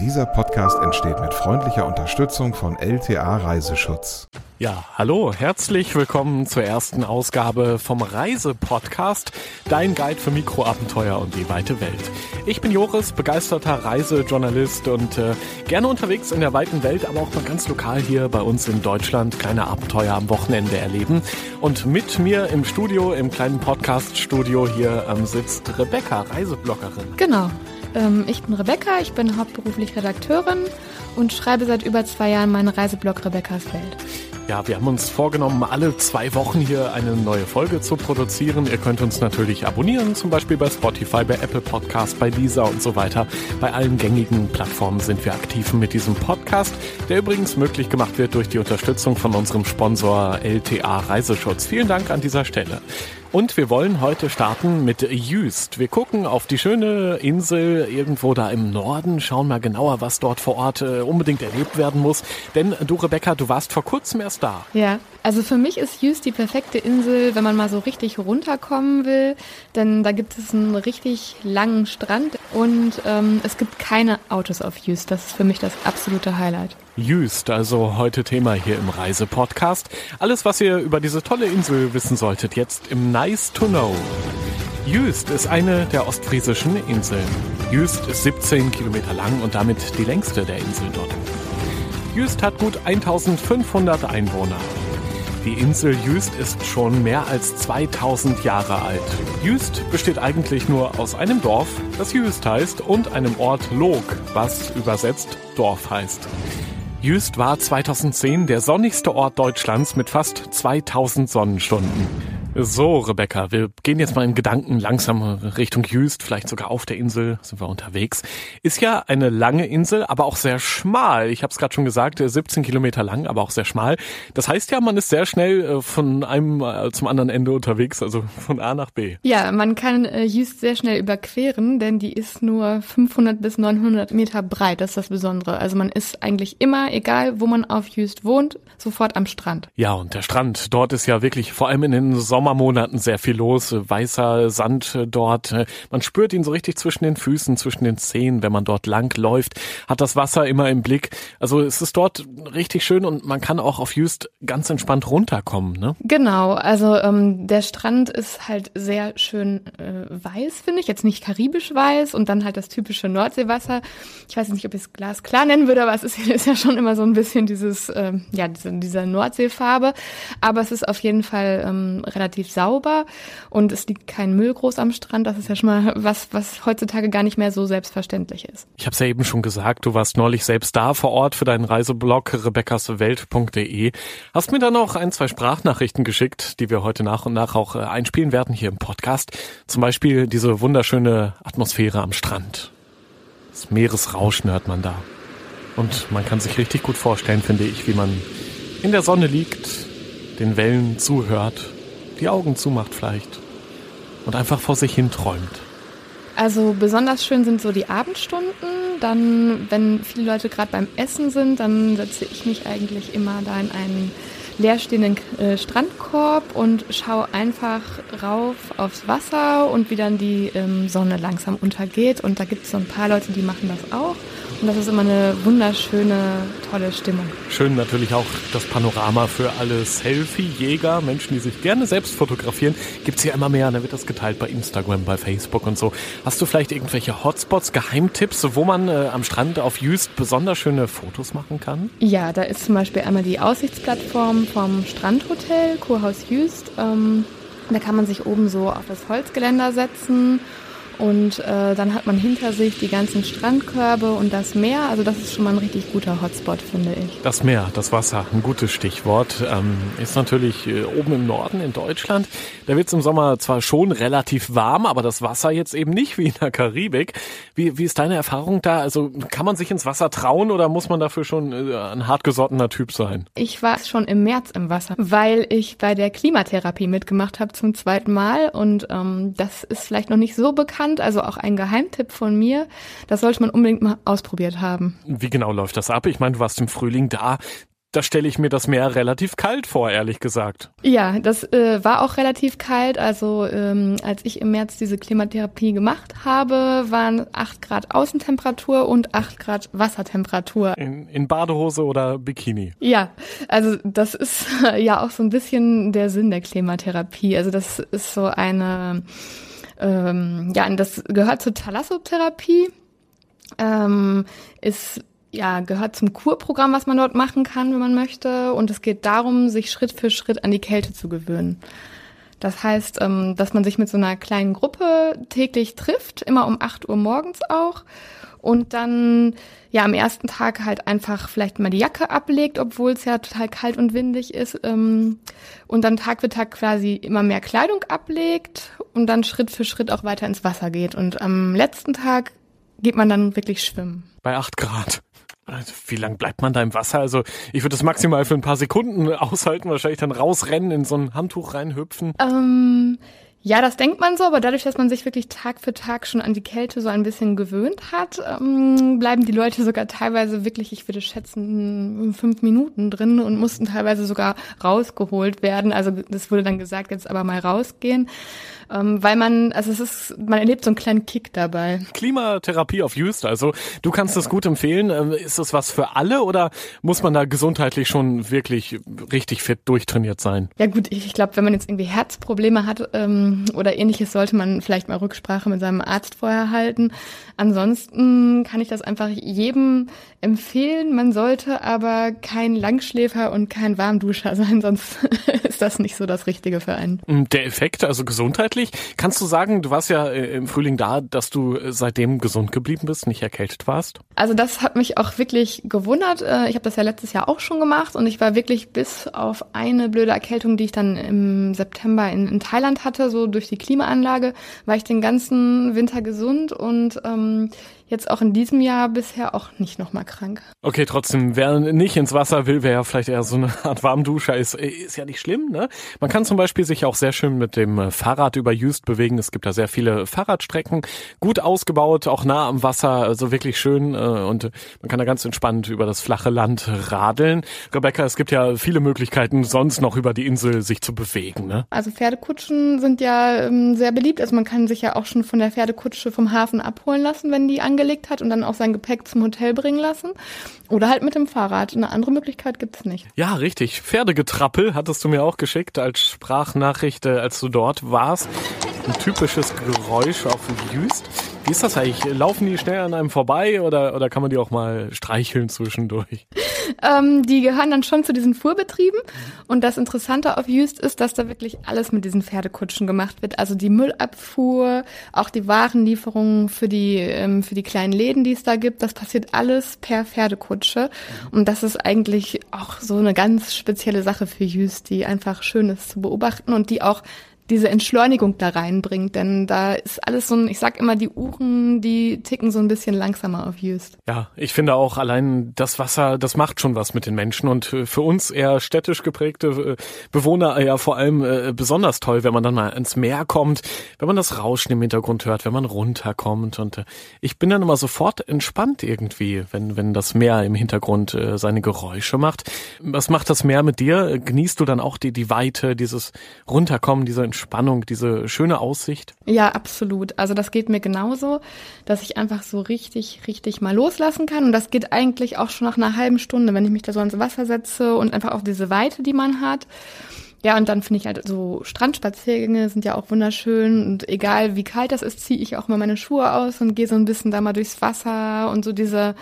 Dieser Podcast entsteht mit freundlicher Unterstützung von LTA Reiseschutz. Ja, hallo, herzlich willkommen zur ersten Ausgabe vom Reisepodcast, dein Guide für Mikroabenteuer und die weite Welt. Ich bin Joris, begeisterter Reisejournalist und äh, gerne unterwegs in der weiten Welt, aber auch mal ganz lokal hier bei uns in Deutschland kleine Abenteuer am Wochenende erleben. Und mit mir im Studio, im kleinen Podcast-Studio hier ähm, sitzt Rebecca, Reisebloggerin. Genau. Ähm, ich bin Rebecca, ich bin hauptberuflich Redakteurin und schreibe seit über zwei Jahren meinen Reiseblog Rebecca's Welt. Ja, wir haben uns vorgenommen, alle zwei Wochen hier eine neue Folge zu produzieren. Ihr könnt uns natürlich abonnieren, zum Beispiel bei Spotify, bei Apple Podcast, bei Lisa und so weiter. Bei allen gängigen Plattformen sind wir aktiv mit diesem Podcast, der übrigens möglich gemacht wird durch die Unterstützung von unserem Sponsor LTA Reiseschutz. Vielen Dank an dieser Stelle. Und wir wollen heute starten mit Jüst. Wir gucken auf die schöne Insel irgendwo da im Norden, schauen mal genauer, was dort vor Ort äh, unbedingt erlebt werden muss. Denn du, Rebecca, du warst vor kurzem erst da. Ja, also für mich ist Jüst die perfekte Insel, wenn man mal so richtig runterkommen will. Denn da gibt es einen richtig langen Strand und ähm, es gibt keine Autos auf Jüst. Das ist für mich das absolute Highlight. Jüst, also heute Thema hier im Reisepodcast. Alles, was ihr über diese tolle Insel wissen solltet, jetzt im Nice to Know. Jüst ist eine der ostfriesischen Inseln. Jüst ist 17 Kilometer lang und damit die längste der Inseln dort. Jüst hat gut 1500 Einwohner. Die Insel Jüst ist schon mehr als 2000 Jahre alt. Jüst besteht eigentlich nur aus einem Dorf, das Jüst heißt, und einem Ort Log, was übersetzt Dorf heißt. Jüst war 2010 der sonnigste Ort Deutschlands mit fast 2000 Sonnenstunden. So, Rebecca, wir gehen jetzt mal in Gedanken langsam Richtung Jüst, vielleicht sogar auf der Insel sind wir unterwegs. Ist ja eine lange Insel, aber auch sehr schmal. Ich habe es gerade schon gesagt, 17 Kilometer lang, aber auch sehr schmal. Das heißt ja, man ist sehr schnell äh, von einem äh, zum anderen Ende unterwegs, also von A nach B. Ja, man kann äh, Jüst sehr schnell überqueren, denn die ist nur 500 bis 900 Meter breit. Das ist das Besondere. Also man ist eigentlich immer, egal wo man auf Jüst wohnt, sofort am Strand. Ja, und der Strand, dort ist ja wirklich vor allem in den Sommer Sommermonaten sehr viel los. Weißer Sand dort. Man spürt ihn so richtig zwischen den Füßen, zwischen den Zehen, wenn man dort lang läuft. Hat das Wasser immer im Blick. Also es ist dort richtig schön und man kann auch auf Jüst ganz entspannt runterkommen. Ne? Genau. Also ähm, der Strand ist halt sehr schön äh, weiß, finde ich. Jetzt nicht karibisch weiß und dann halt das typische Nordseewasser. Ich weiß nicht, ob ich es glasklar nennen würde, aber es ist, ist ja schon immer so ein bisschen dieses, äh, ja, diese, dieser Nordseefarbe. Aber es ist auf jeden Fall ähm, relativ relativ sauber und es liegt kein Müll groß am Strand. Das ist ja schon mal was, was heutzutage gar nicht mehr so selbstverständlich ist. Ich habe es ja eben schon gesagt, du warst neulich selbst da vor Ort für deinen Reiseblog rebeccaswelt.de. Hast mir dann auch ein, zwei Sprachnachrichten geschickt, die wir heute nach und nach auch äh, einspielen werden hier im Podcast. Zum Beispiel diese wunderschöne Atmosphäre am Strand. Das Meeresrauschen hört man da. Und man kann sich richtig gut vorstellen, finde ich, wie man in der Sonne liegt, den Wellen zuhört die Augen zumacht vielleicht und einfach vor sich hin träumt. Also besonders schön sind so die Abendstunden. Dann, wenn viele Leute gerade beim Essen sind, dann setze ich mich eigentlich immer da in einen leerstehenden äh, Strandkorb und schaue einfach rauf aufs Wasser und wie dann die ähm, Sonne langsam untergeht. Und da gibt es so ein paar Leute, die machen das auch. Und das ist immer eine wunderschöne, tolle Stimmung. Schön natürlich auch das Panorama für alle Selfie-Jäger, Menschen, die sich gerne selbst fotografieren. Gibt es ja immer mehr, da wird das geteilt bei Instagram, bei Facebook und so. Hast du vielleicht irgendwelche Hotspots, Geheimtipps, wo man äh, am Strand auf Jüst besonders schöne Fotos machen kann? Ja, da ist zum Beispiel einmal die Aussichtsplattform vom Strandhotel, Kurhaus Jüst. Ähm, da kann man sich oben so auf das Holzgeländer setzen und äh, dann hat man hinter sich die ganzen Strandkörbe und das Meer. Also das ist schon mal ein richtig guter Hotspot, finde ich. Das Meer, das Wasser, ein gutes Stichwort. Ähm, ist natürlich äh, oben im Norden in Deutschland. Da wird es im Sommer zwar schon relativ warm, aber das Wasser jetzt eben nicht wie in der Karibik. Wie, wie ist deine Erfahrung da? Also kann man sich ins Wasser trauen oder muss man dafür schon äh, ein hartgesottener Typ sein? Ich war schon im März im Wasser, weil ich bei der Klimatherapie mitgemacht habe zum zweiten Mal. Und ähm, das ist vielleicht noch nicht so bekannt bekannt, also auch ein Geheimtipp von mir. Das sollte man unbedingt mal ausprobiert haben. Wie genau läuft das ab? Ich meine, du warst im Frühling da da stelle ich mir das Meer relativ kalt vor, ehrlich gesagt. Ja, das äh, war auch relativ kalt. Also ähm, als ich im März diese Klimatherapie gemacht habe, waren acht Grad Außentemperatur und acht Grad Wassertemperatur. In, in Badehose oder Bikini? Ja, also das ist ja auch so ein bisschen der Sinn der Klimatherapie. Also das ist so eine, ähm, ja, das gehört zur Thalassotherapie. Ähm, ist ja, gehört zum Kurprogramm, was man dort machen kann, wenn man möchte. Und es geht darum, sich Schritt für Schritt an die Kälte zu gewöhnen. Das heißt, ähm, dass man sich mit so einer kleinen Gruppe täglich trifft, immer um 8 Uhr morgens auch. Und dann ja am ersten Tag halt einfach vielleicht mal die Jacke ablegt, obwohl es ja total kalt und windig ist. Ähm, und dann Tag für Tag quasi immer mehr Kleidung ablegt und dann Schritt für Schritt auch weiter ins Wasser geht. Und am letzten Tag geht man dann wirklich schwimmen. Bei 8 Grad. Also, wie lang bleibt man da im Wasser? Also ich würde das maximal für ein paar Sekunden aushalten, wahrscheinlich dann rausrennen, in so ein Handtuch reinhüpfen. Ähm, ja, das denkt man so, aber dadurch, dass man sich wirklich Tag für Tag schon an die Kälte so ein bisschen gewöhnt hat, ähm, bleiben die Leute sogar teilweise wirklich, ich würde schätzen, fünf Minuten drin und mussten teilweise sogar rausgeholt werden. Also das wurde dann gesagt, jetzt aber mal rausgehen ähm, weil man, also es ist, man erlebt so einen kleinen Kick dabei. Klimatherapie auf Just, also du kannst das gut empfehlen. Ähm, ist das was für alle oder muss man da gesundheitlich schon wirklich richtig fit durchtrainiert sein? Ja gut, ich, ich glaube, wenn man jetzt irgendwie Herzprobleme hat ähm, oder ähnliches, sollte man vielleicht mal Rücksprache mit seinem Arzt vorher halten. Ansonsten kann ich das einfach jedem empfehlen. Man sollte aber kein Langschläfer und kein Warmduscher sein, sonst ist das nicht so das Richtige für einen. Der Effekt, also gesundheitlich? Kannst du sagen, du warst ja äh, im Frühling da, dass du äh, seitdem gesund geblieben bist, nicht erkältet warst? Also das hat mich auch wirklich gewundert. Äh, ich habe das ja letztes Jahr auch schon gemacht und ich war wirklich bis auf eine blöde Erkältung, die ich dann im September in, in Thailand hatte, so durch die Klimaanlage, war ich den ganzen Winter gesund und ähm, jetzt auch in diesem Jahr bisher auch nicht nochmal krank. Okay, trotzdem, wer nicht ins Wasser will, wer ja vielleicht eher so eine Art Warmduscher ist, ist ja nicht schlimm, ne? Man kann zum Beispiel sich auch sehr schön mit dem äh, Fahrrad über Jüst bewegen. Es gibt da sehr viele Fahrradstrecken, gut ausgebaut, auch nah am Wasser, also wirklich schön äh, und man kann da ganz entspannt über das flache Land radeln. Rebecca, es gibt ja viele Möglichkeiten, sonst noch über die Insel sich zu bewegen, ne? Also Pferdekutschen sind ja ähm, sehr beliebt. Also man kann sich ja auch schon von der Pferdekutsche vom Hafen abholen lassen, wenn die angelegt hat und dann auch sein Gepäck zum Hotel bringen lassen. Oder halt mit dem Fahrrad. Eine andere Möglichkeit gibt's nicht. Ja, richtig. Pferdegetrappel hattest du mir auch geschickt als Sprachnachricht, äh, als du dort warst. Ein typisches Geräusch auf Jüst. Wie ist das eigentlich? Laufen die schnell an einem vorbei oder, oder kann man die auch mal streicheln zwischendurch? Ähm, die gehören dann schon zu diesen Fuhrbetrieben. Und das Interessante auf Jüst ist, dass da wirklich alles mit diesen Pferdekutschen gemacht wird. Also die Müllabfuhr, auch die Warenlieferungen für die, ähm, für die kleinen Läden, die es da gibt. Das passiert alles per Pferdekutsche. Und das ist eigentlich auch so eine ganz spezielle Sache für Jüst, die einfach schön ist zu beobachten und die auch diese Entschleunigung da reinbringt, denn da ist alles so ein, ich sag immer, die Uhren, die ticken so ein bisschen langsamer auf Jüst. Ja, ich finde auch allein das Wasser, das macht schon was mit den Menschen und äh, für uns eher städtisch geprägte äh, Bewohner ja vor allem äh, besonders toll, wenn man dann mal ins Meer kommt, wenn man das Rauschen im Hintergrund hört, wenn man runterkommt und ich bin dann immer sofort entspannt irgendwie, wenn, wenn das Meer im Hintergrund seine Geräusche macht. Was macht das Meer mit dir? Genießt du dann auch die, die Weite, dieses Runterkommen, diese Entspannung, diese schöne Aussicht? Ja, absolut. Also das geht mir genauso, dass ich einfach so richtig, richtig mal loslassen kann. Und das geht eigentlich auch schon nach einer halben Stunde, wenn ich mich da so ins Wasser setze und einfach auch diese Weite, die man hat. Ja, und dann finde ich halt so Strandspaziergänge sind ja auch wunderschön und egal wie kalt das ist, ziehe ich auch mal meine Schuhe aus und gehe so ein bisschen da mal durchs Wasser und so diese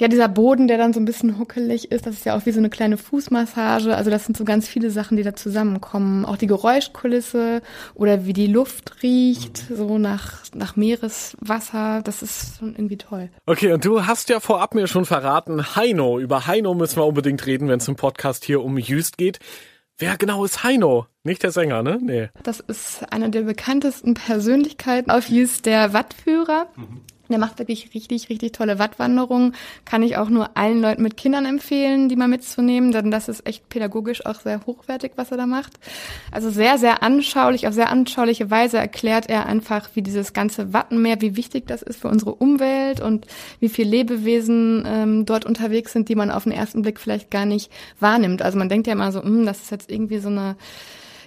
ja, dieser Boden, der dann so ein bisschen huckelig ist, das ist ja auch wie so eine kleine Fußmassage. Also das sind so ganz viele Sachen, die da zusammenkommen. Auch die Geräuschkulisse oder wie die Luft riecht, mhm. so nach, nach Meereswasser. Das ist schon irgendwie toll. Okay, und du hast ja vorab mir schon verraten, Heino. Über Heino müssen wir unbedingt reden, wenn es im Podcast hier um Jüst geht. Wer genau ist Heino? Nicht der Sänger, ne? Nee. Das ist eine der bekanntesten Persönlichkeiten auf Jüst, der Wattführer. Mhm Der macht wirklich richtig, richtig tolle Wattwanderungen. Kann ich auch nur allen Leuten mit Kindern empfehlen, die mal mitzunehmen, denn das ist echt pädagogisch auch sehr hochwertig, was er da macht. Also sehr, sehr anschaulich, auf sehr anschauliche Weise erklärt er einfach, wie dieses ganze Wattenmeer, wie wichtig das ist für unsere Umwelt und wie viele Lebewesen ähm, dort unterwegs sind, die man auf den ersten Blick vielleicht gar nicht wahrnimmt. Also man denkt ja immer so, hm, das ist jetzt irgendwie so eine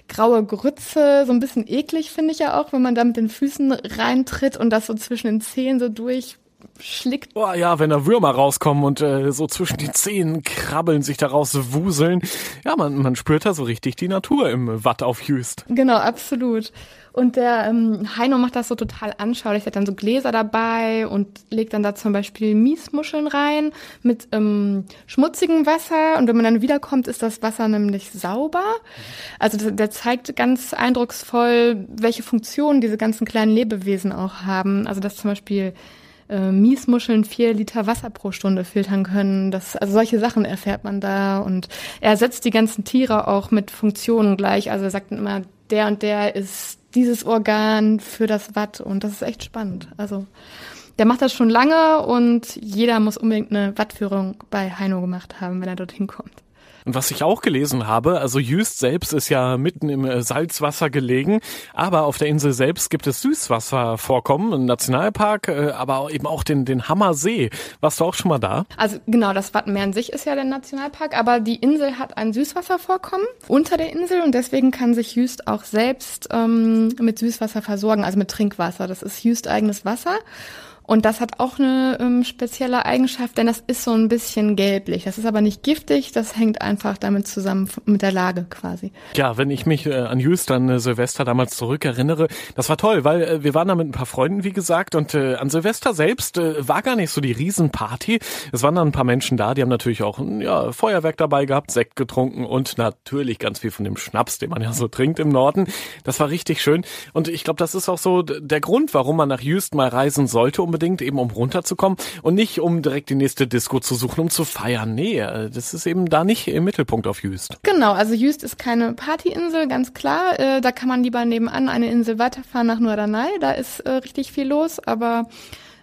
graue Grütze, so ein bisschen eklig finde ich ja auch, wenn man da mit den Füßen reintritt und das so zwischen den Zehen so durchschlickt. Boah, ja, wenn da Würmer rauskommen und äh, so zwischen die Zehen krabbeln, sich daraus wuseln. Ja, man, man spürt da so richtig die Natur im Watt auf Jüst. Genau, absolut. Und der ähm, Heino macht das so total anschaulich. Er hat dann so Gläser dabei und legt dann da zum Beispiel Miesmuscheln rein mit ähm, schmutzigem Wasser. Und wenn man dann wiederkommt, ist das Wasser nämlich sauber. Also der zeigt ganz eindrucksvoll, welche Funktionen diese ganzen kleinen Lebewesen auch haben. Also dass zum Beispiel äh, Miesmuscheln vier Liter Wasser pro Stunde filtern können. Das, also solche Sachen erfährt man da. Und er setzt die ganzen Tiere auch mit Funktionen gleich. Also er sagt immer, der und der ist dieses Organ für das Watt und das ist echt spannend. Also der macht das schon lange und jeder muss unbedingt eine Wattführung bei Heino gemacht haben, wenn er dorthin kommt. Und was ich auch gelesen habe, also Jüst selbst ist ja mitten im äh, Salzwasser gelegen, aber auf der Insel selbst gibt es Süßwasservorkommen, ein Nationalpark, äh, aber eben auch den, den Hammersee. Warst du auch schon mal da? Also genau, das Wattenmeer an sich ist ja der Nationalpark, aber die Insel hat ein Süßwasservorkommen unter der Insel und deswegen kann sich Jüst auch selbst ähm, mit Süßwasser versorgen, also mit Trinkwasser. Das ist Jüst eigenes Wasser. Und das hat auch eine ähm, spezielle Eigenschaft, denn das ist so ein bisschen gelblich. Das ist aber nicht giftig, das hängt einfach damit zusammen mit der Lage quasi. Ja, wenn ich mich äh, an Just an äh, Silvester damals zurückerinnere, das war toll, weil äh, wir waren da mit ein paar Freunden, wie gesagt, und äh, an Silvester selbst äh, war gar nicht so die Riesenparty. Es waren dann ein paar Menschen da, die haben natürlich auch ja, Feuerwerk dabei gehabt, Sekt getrunken und natürlich ganz viel von dem Schnaps, den man ja so trinkt im Norden. Das war richtig schön. Und ich glaube, das ist auch so der Grund, warum man nach Just mal reisen sollte, um unbedingt, eben um runterzukommen und nicht um direkt die nächste Disco zu suchen, um zu feiern. Nee, äh, das ist eben da nicht im Mittelpunkt auf Jüst. Genau, also Jüst ist keine Partyinsel, ganz klar. Äh, da kann man lieber nebenan eine Insel weiterfahren nach Norderney. Da ist äh, richtig viel los, aber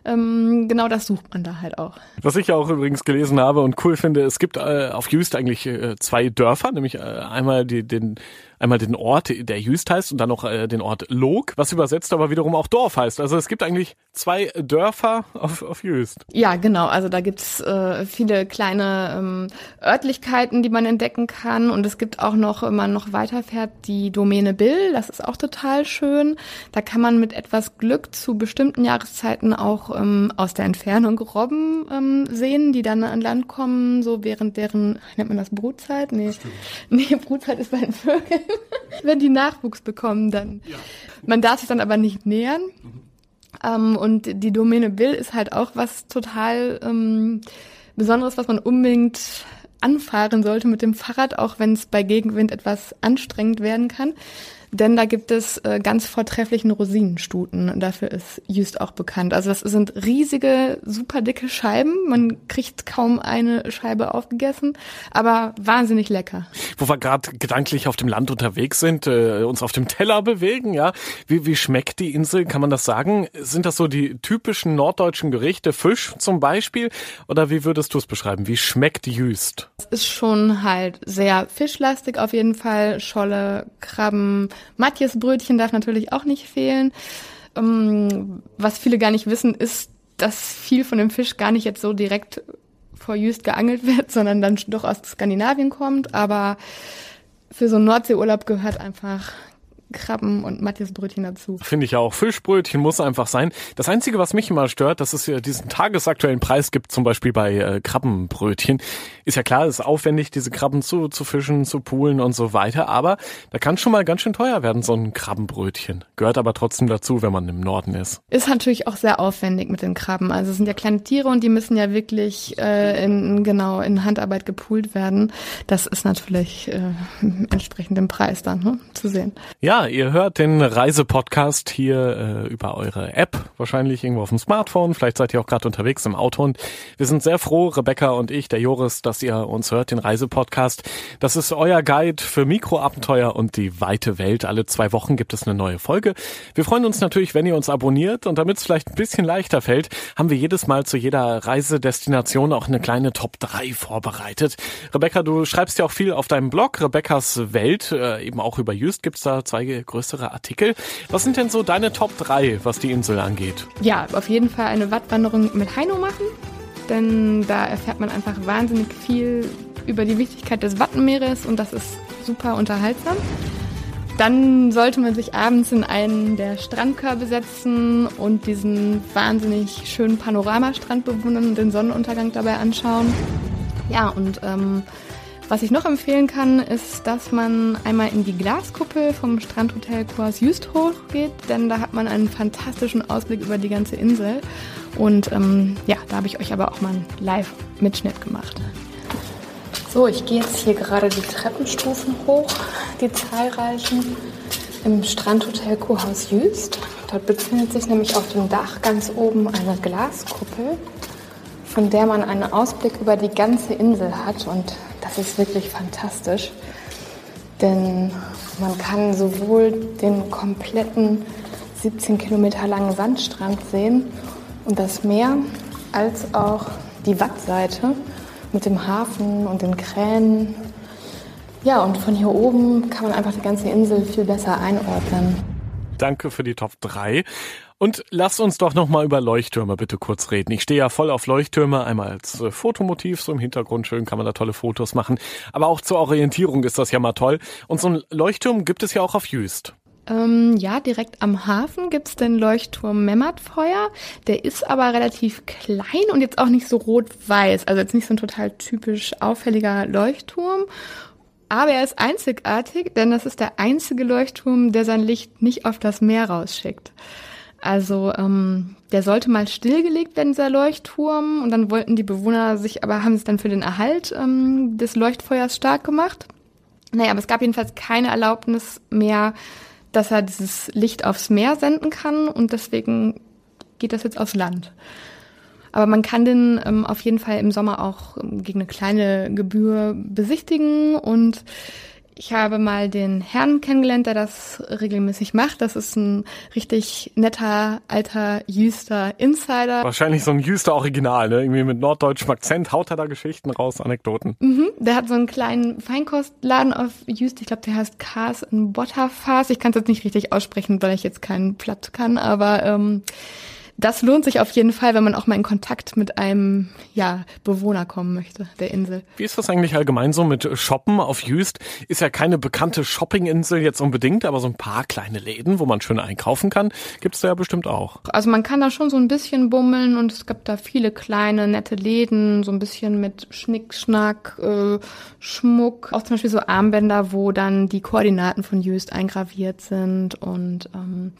ähm, genau das sucht man da halt auch. Was ich ja auch übrigens gelesen habe und cool finde, es gibt äh, auf Jüst eigentlich äh, zwei Dörfer, nämlich äh, einmal die, den einmal den Ort, der Jüst heißt und dann noch äh, den Ort Log, was übersetzt aber wiederum auch Dorf heißt. Also es gibt eigentlich zwei Dörfer auf, auf Jüst. Ja, genau. Also da gibt's äh, viele kleine ähm, Örtlichkeiten, die man entdecken kann. Und es gibt auch noch, wenn man noch weiterfährt, die Domäne Bill. Das ist auch total schön. Da kann man mit etwas Glück zu bestimmten Jahreszeiten auch ähm, aus der Entfernung Robben ähm, sehen, die dann an Land kommen, so während deren, nennt man das Brutzeit? Nee, nee Brutzeit ist bei den Vögeln. Wenn die Nachwuchs bekommen, dann. Ja. Man darf sich dann aber nicht nähern. Mhm. Ähm, und die Domäne Bill ist halt auch was total ähm, Besonderes, was man unbedingt anfahren sollte mit dem Fahrrad, auch wenn es bei Gegenwind etwas anstrengend werden kann. Denn da gibt es äh, ganz vortrefflichen Rosinenstuten. Dafür ist Just auch bekannt. Also das sind riesige, super dicke Scheiben. Man kriegt kaum eine Scheibe aufgegessen, aber wahnsinnig lecker. Wo wir gerade gedanklich auf dem Land unterwegs sind, äh, uns auf dem Teller bewegen, ja. Wie, wie schmeckt die Insel? Kann man das sagen? Sind das so die typischen norddeutschen Gerichte? Fisch zum Beispiel? Oder wie würdest du es beschreiben? Wie schmeckt Jüst? Es ist schon halt sehr fischlastig auf jeden Fall. Scholle, Krabben, Matjes Brötchen darf natürlich auch nicht fehlen. Ähm, was viele gar nicht wissen, ist, dass viel von dem Fisch gar nicht jetzt so direkt vor Jüst geangelt wird, sondern dann doch aus Skandinavien kommt. Aber für so einen Nordseeurlaub gehört einfach Krabben und Matthias Brötchen dazu. Finde ich auch. Fischbrötchen muss einfach sein. Das Einzige, was mich immer stört, dass es ja diesen tagesaktuellen Preis gibt, zum Beispiel bei äh, Krabbenbrötchen. Ist ja klar, es ist aufwendig, diese Krabben zu, zu fischen, zu poolen und so weiter. Aber da kann schon mal ganz schön teuer werden, so ein Krabbenbrötchen. Gehört aber trotzdem dazu, wenn man im Norden ist. Ist natürlich auch sehr aufwendig mit den Krabben. Also es sind ja kleine Tiere und die müssen ja wirklich äh, in, genau in Handarbeit gepoolt werden. Das ist natürlich äh, entsprechend im Preis dann ne, zu sehen. Ja, Ihr hört den Reisepodcast hier äh, über eure App, wahrscheinlich irgendwo auf dem Smartphone. Vielleicht seid ihr auch gerade unterwegs im Auto. Und wir sind sehr froh, Rebecca und ich, der Joris, dass ihr uns hört, den Reisepodcast. Das ist euer Guide für Mikroabenteuer und die weite Welt. Alle zwei Wochen gibt es eine neue Folge. Wir freuen uns natürlich, wenn ihr uns abonniert. Und damit es vielleicht ein bisschen leichter fällt, haben wir jedes Mal zu jeder Reisedestination auch eine kleine Top 3 vorbereitet. Rebecca, du schreibst ja auch viel auf deinem Blog, Rebeccas Welt, äh, eben auch über Just gibt's da zwei größere Artikel. Was sind denn so deine Top 3, was die Insel angeht? Ja, auf jeden Fall eine Wattwanderung mit Heino machen, denn da erfährt man einfach wahnsinnig viel über die Wichtigkeit des Wattenmeeres und das ist super unterhaltsam. Dann sollte man sich abends in einen der Strandkörbe setzen und diesen wahnsinnig schönen Panoramastrand bewundern und den Sonnenuntergang dabei anschauen. Ja, und ähm, was ich noch empfehlen kann, ist, dass man einmal in die Glaskuppel vom Strandhotel Coas Just hochgeht, denn da hat man einen fantastischen Ausblick über die ganze Insel. Und ähm, ja, da habe ich euch aber auch mal einen Live-Mitschnitt gemacht. So, ich gehe jetzt hier gerade die Treppenstufen hoch, die zahlreichen, im Strandhotel Kurhaus Jüst. Dort befindet sich nämlich auf dem Dach ganz oben eine Glaskuppel, von der man einen Ausblick über die ganze Insel hat. Und das ist wirklich fantastisch, denn man kann sowohl den kompletten 17 Kilometer langen Sandstrand sehen und das Meer, als auch die Wattseite mit dem Hafen und den Kränen. Ja, und von hier oben kann man einfach die ganze Insel viel besser einordnen. Danke für die Top 3. Und lasst uns doch noch mal über Leuchttürme bitte kurz reden. Ich stehe ja voll auf Leuchttürme, einmal als äh, Fotomotiv, so im Hintergrund schön kann man da tolle Fotos machen, aber auch zur Orientierung ist das ja mal toll. Und so ein Leuchtturm gibt es ja auch auf Jüst. Ähm, ja, direkt am Hafen gibt's den Leuchtturm Memmertfeuer. Der ist aber relativ klein und jetzt auch nicht so rot-weiß. Also jetzt nicht so ein total typisch auffälliger Leuchtturm. Aber er ist einzigartig, denn das ist der einzige Leuchtturm, der sein Licht nicht auf das Meer rausschickt. Also ähm, der sollte mal stillgelegt werden, dieser Leuchtturm. Und dann wollten die Bewohner sich, aber haben es dann für den Erhalt ähm, des Leuchtfeuers stark gemacht. Naja, aber es gab jedenfalls keine Erlaubnis mehr, dass er dieses Licht aufs Meer senden kann. Und deswegen geht das jetzt aufs Land. Aber man kann den ähm, auf jeden Fall im Sommer auch ähm, gegen eine kleine Gebühr besichtigen und ich habe mal den Herrn kennengelernt, der das regelmäßig macht. Das ist ein richtig netter, alter Jüster Insider. Wahrscheinlich so ein Jüster Original, ne? Irgendwie mit norddeutschem Akzent haut er da Geschichten raus, Anekdoten. Mhm, der hat so einen kleinen Feinkostladen auf Jüst. Ich glaube, der heißt Cars in Butterfast. Ich kann es jetzt nicht richtig aussprechen, weil ich jetzt keinen Platt kann, aber ähm, das lohnt sich auf jeden Fall, wenn man auch mal in Kontakt mit einem ja, Bewohner kommen möchte, der Insel. Wie ist das eigentlich allgemein so mit Shoppen auf Jüst? Ist ja keine bekannte Shoppinginsel jetzt unbedingt, aber so ein paar kleine Läden, wo man schön einkaufen kann, gibt's da ja bestimmt auch. Also man kann da schon so ein bisschen bummeln und es gibt da viele kleine, nette Läden, so ein bisschen mit Schnickschnack, äh, Schmuck, auch zum Beispiel so Armbänder, wo dann die Koordinaten von Jüst eingraviert sind und ähm,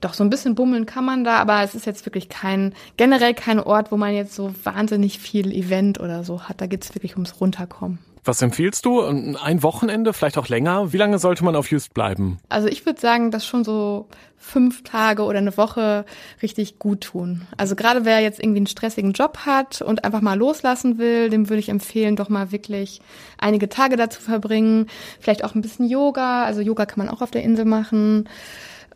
doch, so ein bisschen bummeln kann man da, aber es ist jetzt wirklich kein, generell kein Ort, wo man jetzt so wahnsinnig viel Event oder so hat. Da geht's wirklich ums Runterkommen. Was empfiehlst du? Ein Wochenende, vielleicht auch länger? Wie lange sollte man auf Just bleiben? Also ich würde sagen, dass schon so fünf Tage oder eine Woche richtig gut tun. Also gerade wer jetzt irgendwie einen stressigen Job hat und einfach mal loslassen will, dem würde ich empfehlen, doch mal wirklich einige Tage dazu verbringen. Vielleicht auch ein bisschen Yoga. Also Yoga kann man auch auf der Insel machen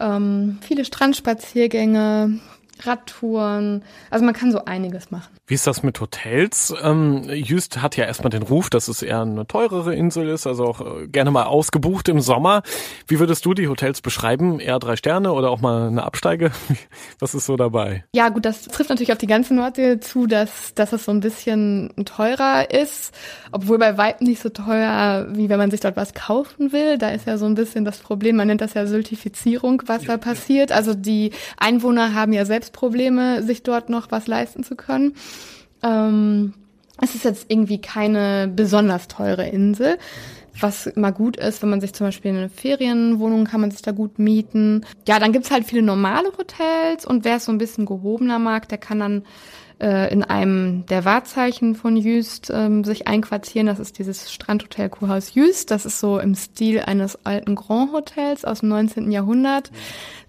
ähm, viele Strandspaziergänge, Radtouren. Also man kann so einiges machen. Wie ist das mit Hotels? Ähm, Jüst hat ja erstmal den Ruf, dass es eher eine teurere Insel ist, also auch äh, gerne mal ausgebucht im Sommer. Wie würdest du die Hotels beschreiben? Eher drei Sterne oder auch mal eine Absteige? Was ist so dabei? Ja, gut, das trifft natürlich auf die ganze Nordsee zu, dass, dass es so ein bisschen teurer ist, obwohl bei Weitem nicht so teuer, wie wenn man sich dort was kaufen will. Da ist ja so ein bisschen das Problem, man nennt das ja Sultifizierung, was da passiert. Also die Einwohner haben ja selbst Probleme, sich dort noch was leisten zu können. Ähm, es ist jetzt irgendwie keine besonders teure Insel. Was immer gut ist, wenn man sich zum Beispiel eine Ferienwohnung kann man sich da gut mieten. Ja, dann gibt's halt viele normale Hotels und wer es so ein bisschen gehobener mag, der kann dann äh, in einem der Wahrzeichen von Jüst ähm, sich einquartieren. Das ist dieses Strandhotel Kurhaus Jüst. Das ist so im Stil eines alten Grand Hotels aus dem 19. Jahrhundert.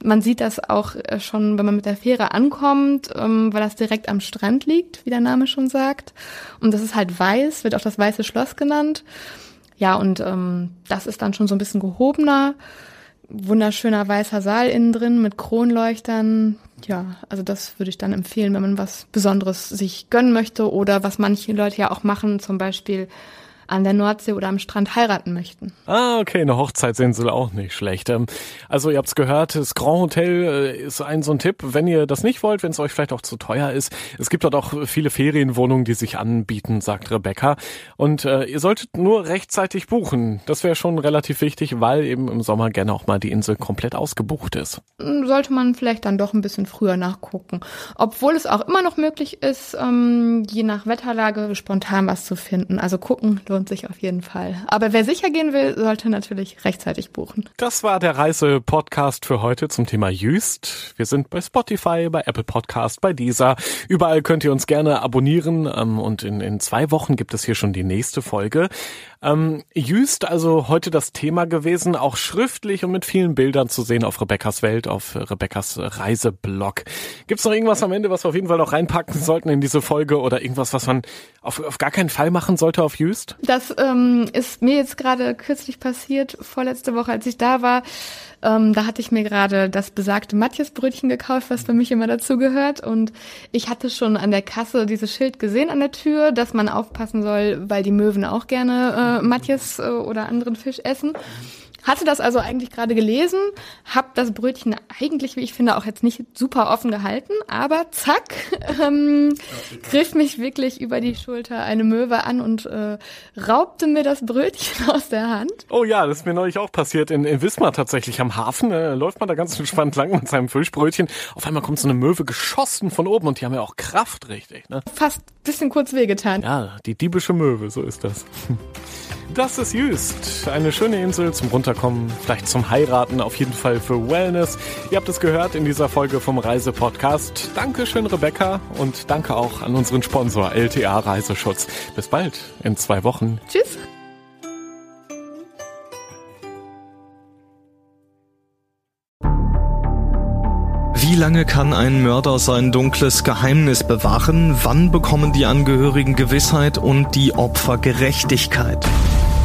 Man sieht das auch äh, schon, wenn man mit der Fähre ankommt, ähm, weil das direkt am Strand liegt, wie der Name schon sagt. Und das ist halt weiß, wird auch das Weiße Schloss genannt. Ja, und ähm, das ist dann schon so ein bisschen gehobener wunderschöner weißer Saal innen drin mit Kronleuchtern. Ja, also das würde ich dann empfehlen, wenn man was Besonderes sich gönnen möchte oder was manche Leute ja auch machen, zum Beispiel an der Nordsee oder am Strand heiraten möchten. Ah, okay, eine Hochzeitsinsel auch nicht schlecht. Ähm, also ihr habt's gehört, das Grand Hotel äh, ist ein so ein Tipp, wenn ihr das nicht wollt, wenn es euch vielleicht auch zu teuer ist. Es gibt dort auch viele Ferienwohnungen, die sich anbieten, sagt Rebecca. Und äh, ihr solltet nur rechtzeitig buchen. Das wäre schon relativ wichtig, weil eben im Sommer gerne auch mal die Insel komplett ausgebucht ist. Hm, sollte man vielleicht dann doch ein bisschen früher nachgucken. Obwohl es auch immer noch möglich ist, ähm, je nach Wetterlage spontan was zu finden. Also gucken lohnt sich auf jeden Fall. Aber wer sicher gehen will, sollte natürlich rechtzeitig buchen. Das war der Reise-Podcast für heute zum Thema Jüst. Wir sind bei Spotify, bei Apple Podcast, bei Deezer. Überall könnt ihr uns gerne abonnieren ähm, und in, in zwei Wochen gibt es hier schon die nächste Folge. Ähm, Jüst, also heute das Thema gewesen, auch schriftlich und mit vielen Bildern zu sehen auf Rebecca's Welt, auf Rebecca's Reiseblog. Gibt's noch irgendwas am Ende, was wir auf jeden Fall noch reinpacken sollten in diese Folge oder irgendwas, was man auf, auf gar keinen Fall machen sollte auf Jüst? Das ähm, ist mir jetzt gerade kürzlich passiert, vorletzte Woche, als ich da war. Ähm, da hatte ich mir gerade das besagte Matjesbrötchen gekauft, was für mich immer dazu gehört. Und ich hatte schon an der Kasse dieses Schild gesehen an der Tür, dass man aufpassen soll, weil die Möwen auch gerne äh, Matjes äh, oder anderen Fisch essen. Hatte das also eigentlich gerade gelesen, hab das Brötchen eigentlich, wie ich finde, auch jetzt nicht super offen gehalten, aber zack, ähm, griff mich wirklich über die Schulter eine Möwe an und äh, raubte mir das Brötchen aus der Hand. Oh ja, das ist mir neulich auch passiert in, in Wismar tatsächlich am Hafen. Äh, läuft man da ganz entspannt lang mit seinem Fischbrötchen. Auf einmal kommt so eine Möwe geschossen von oben und die haben ja auch Kraft, richtig. Ne? Fast bisschen kurz wehgetan. Ja, die diebische Möwe, so ist das. Das ist Jüst. Eine schöne Insel zum Runterkommen, vielleicht zum Heiraten, auf jeden Fall für Wellness. Ihr habt es gehört in dieser Folge vom Reisepodcast. Dankeschön, Rebecca, und danke auch an unseren Sponsor LTA Reiseschutz. Bis bald, in zwei Wochen. Tschüss. Wie lange kann ein Mörder sein dunkles Geheimnis bewahren? Wann bekommen die Angehörigen Gewissheit und die Opfer Gerechtigkeit?